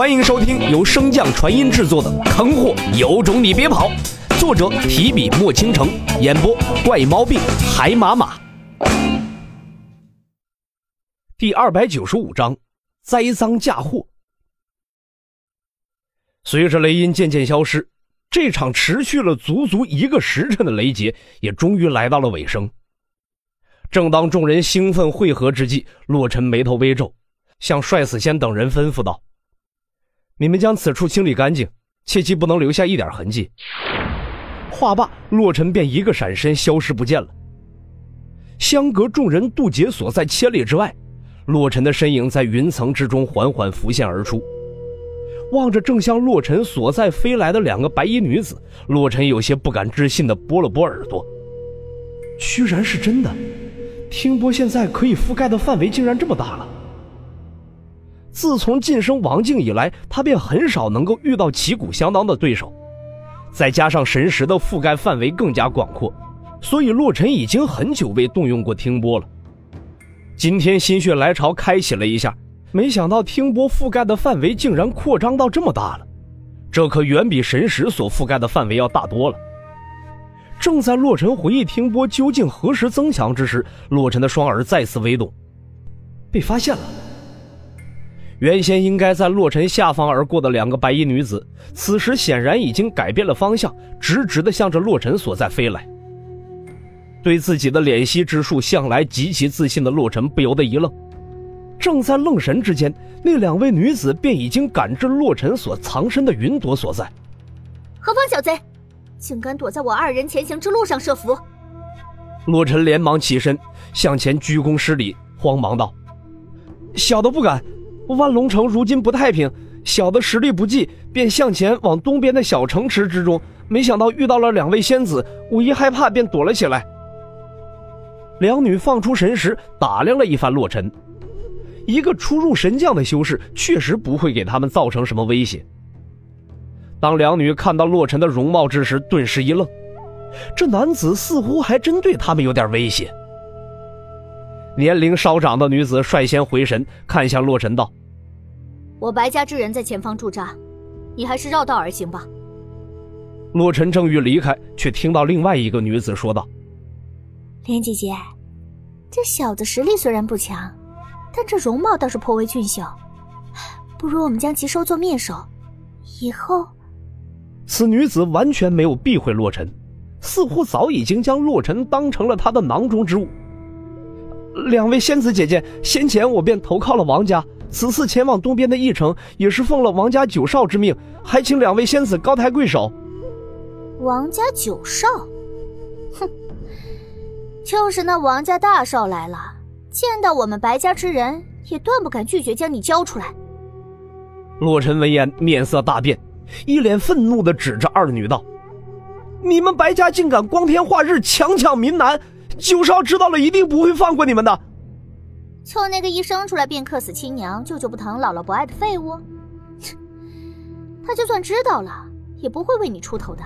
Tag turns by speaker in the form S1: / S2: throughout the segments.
S1: 欢迎收听由升降传音制作的《坑货有种你别跑》，作者提笔墨倾城，演播怪猫病海马马。第二百九十五章，栽赃嫁祸。随着雷音渐渐消失，这场持续了足足一个时辰的雷劫也终于来到了尾声。正当众人兴奋汇合之际，洛尘眉头微皱，向帅死仙等人吩咐道。你们将此处清理干净，切记不能留下一点痕迹。话罢，洛尘便一个闪身消失不见了。相隔众人渡劫所在千里之外，洛尘的身影在云层之中缓缓浮现而出。望着正向洛尘所在飞来的两个白衣女子，洛尘有些不敢置信地拨了拨耳朵。居然是真的，听波现在可以覆盖的范围竟然这么大了。自从晋升王境以来，他便很少能够遇到旗鼓相当的对手，再加上神识的覆盖范围更加广阔，所以洛尘已经很久未动用过听波了。今天心血来潮开启了一下，没想到听波覆盖的范围竟然扩张到这么大了，这可远比神识所覆盖的范围要大多了。正在洛尘回忆听波究竟何时增强之时，洛尘的双耳再次微动，被发现了。原先应该在洛尘下方而过的两个白衣女子，此时显然已经改变了方向，直直的向着洛尘所在飞来。对自己的敛息之术向来极其自信的洛尘不由得一愣。正在愣神之间，那两位女子便已经感知洛尘所藏身的云朵所在。
S2: 何方小贼，竟敢躲在我二人前行之路上设伏！
S1: 洛尘连忙起身向前鞠躬施礼，慌忙道：“小的不敢。”万龙城如今不太平，小的实力不济，便向前往东边的小城池之中。没想到遇到了两位仙子，我一害怕便躲了起来。两女放出神识，打量了一番洛尘。一个初入神将的修士，确实不会给他们造成什么威胁。当两女看到洛尘的容貌之时，顿时一愣，这男子似乎还真对他们有点威胁。年龄稍长的女子率先回神，看向洛尘道。
S2: 我白家之人在前方驻扎，你还是绕道而行吧。
S1: 洛尘正欲离开，却听到另外一个女子说道：“
S2: 莲姐姐，这小子实力虽然不强，但这容貌倒是颇为俊秀，不如我们将其收作面首，以后……”
S1: 此女子完全没有避讳洛尘，似乎早已经将洛尘当成了她的囊中之物。两位仙子姐姐，先前我便投靠了王家。此次前往东边的驿城，也是奉了王家九少之命，还请两位仙子高抬贵手。
S2: 王家九少，哼，就是那王家大少来了，见到我们白家之人，也断不敢拒绝将你交出来。
S1: 洛尘闻言，面色大变，一脸愤怒的指着二女道：“你们白家竟敢光天化日强抢民男，九少知道了一定不会放过你们的。”
S2: 就那个一生出来便克死亲娘、舅舅不疼、姥姥不爱的废物，他就算知道了，也不会为你出头的。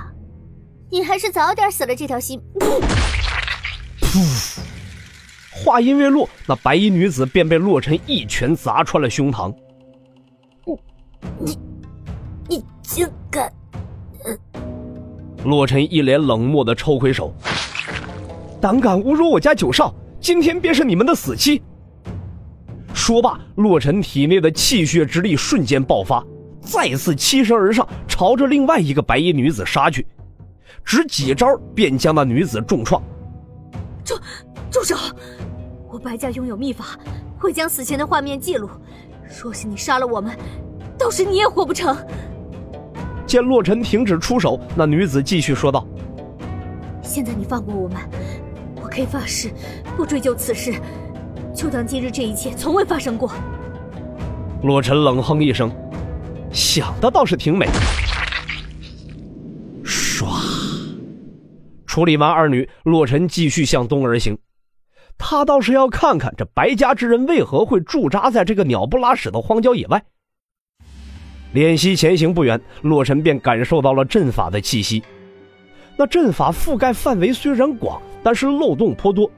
S2: 你还是早点死了这条心。
S1: 噗！话音未落，那白衣女子便被洛尘一拳砸穿了胸膛。
S2: 你，你竟敢！
S1: 洛尘一脸冷漠的抽回手，胆敢侮辱我家九少，今天便是你们的死期！说罢，洛尘体内的气血之力瞬间爆发，再次欺身而上，朝着另外一个白衣女子杀去，只几招便将那女子重创。
S2: 住，住手！我白家拥有秘法，会将死前的画面记录。若是你杀了我们，到时你也活不成。
S1: 见洛尘停止出手，那女子继续说道：“
S2: 现在你放过我们，我可以发誓不追究此事。”就当今日这一切从未发生过。
S1: 洛尘冷哼一声，想的倒是挺美。唰，处理完二女，洛尘继续向东而行。他倒是要看看这白家之人为何会驻扎在这个鸟不拉屎的荒郊野外。练习前行不远，洛尘便感受到了阵法的气息。那阵法覆盖范围虽然广，但是漏洞颇多。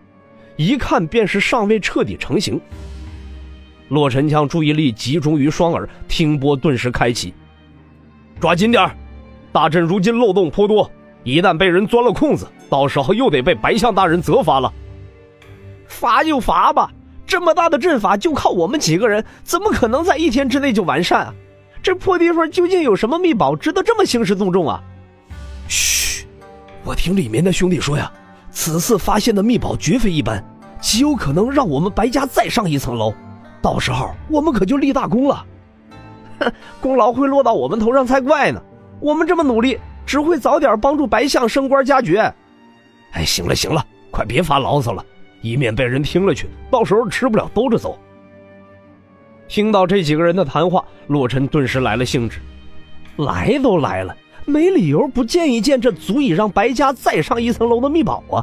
S1: 一看便是尚未彻底成型。洛尘将注意力集中于双耳，听波顿时开启。抓紧点大阵如今漏洞颇多，一旦被人钻了空子，到时候又得被白象大人责罚了。
S3: 罚就罚吧，这么大的阵法就靠我们几个人，怎么可能在一天之内就完善啊？这破地方究竟有什么秘宝，值得这么兴师动众啊？
S1: 嘘，我听里面的兄弟说呀，此次发现的秘宝绝非一般，极有可能让我们白家再上一层楼，到时候我们可就立大功了。
S3: 哼，功劳会落到我们头上才怪呢！我们这么努力，只会早点帮助白象升官加爵。
S1: 哎，行了行了，快别发牢骚了，以免被人听了去，到时候吃不了兜着走。听到这几个人的谈话，洛尘顿时来了兴致。
S3: 来都来了，没理由不见一见这足以让白家再上一层楼的秘宝啊！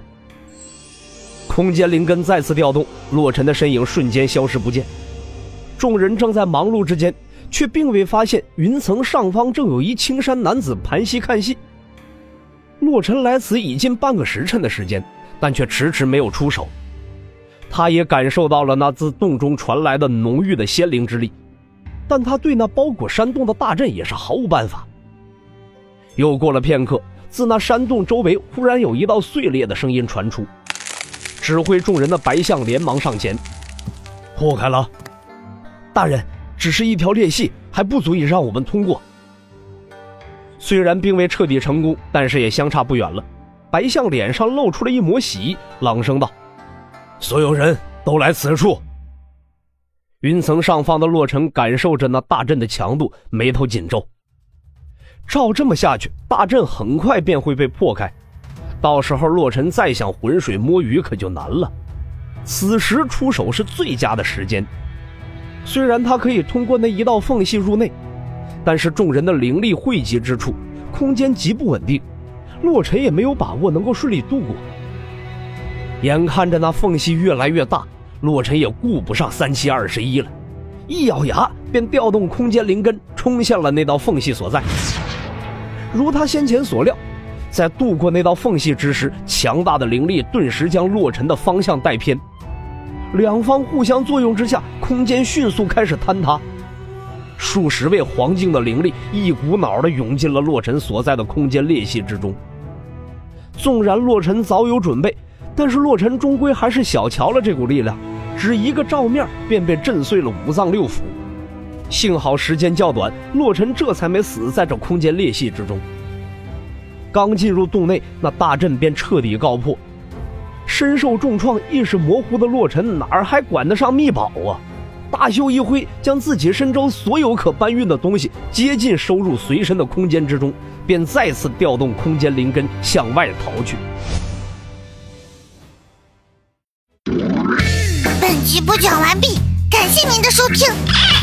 S1: 空间灵根再次调动，洛尘的身影瞬间消失不见。众人正在忙碌之间。却并未发现云层上方正有一青衫男子盘膝看戏。洛尘来此已近半个时辰的时间，但却迟迟没有出手。他也感受到了那自洞中传来的浓郁的仙灵之力，但他对那包裹山洞的大阵也是毫无办法。又过了片刻，自那山洞周围忽然有一道碎裂的声音传出，指挥众人的白象连忙上前破开了，
S3: 大人。只是一条裂隙，还不足以让我们通过。
S1: 虽然并未彻底成功，但是也相差不远了。白象脸上露出了一抹喜，朗声道：“所有人都来此处。”云层上方的洛尘感受着那大阵的强度，眉头紧皱。照这么下去，大阵很快便会被破开，到时候洛尘再想浑水摸鱼可就难了。此时出手是最佳的时间。虽然他可以通过那一道缝隙入内，但是众人的灵力汇集之处，空间极不稳定，洛尘也没有把握能够顺利度过。眼看着那缝隙越来越大，洛尘也顾不上三七二十一了，一咬牙便调动空间灵根冲向了那道缝隙所在。如他先前所料，在渡过那道缝隙之时，强大的灵力顿时将洛尘的方向带偏。两方互相作用之下，空间迅速开始坍塌，数十位黄境的灵力一股脑的涌进了洛尘所在的空间裂隙之中。纵然洛尘早有准备，但是洛尘终归还是小瞧了这股力量，只一个照面便被震碎了五脏六腑。幸好时间较短，洛尘这才没死在这空间裂隙之中。刚进入洞内，那大阵便彻底告破。身受重创、意识模糊的洛尘哪儿还管得上秘宝啊？大袖一挥，将自己身周所有可搬运的东西接近收入随身的空间之中，便再次调动空间灵根向外逃去。
S4: 本集播讲完毕，感谢您的收听。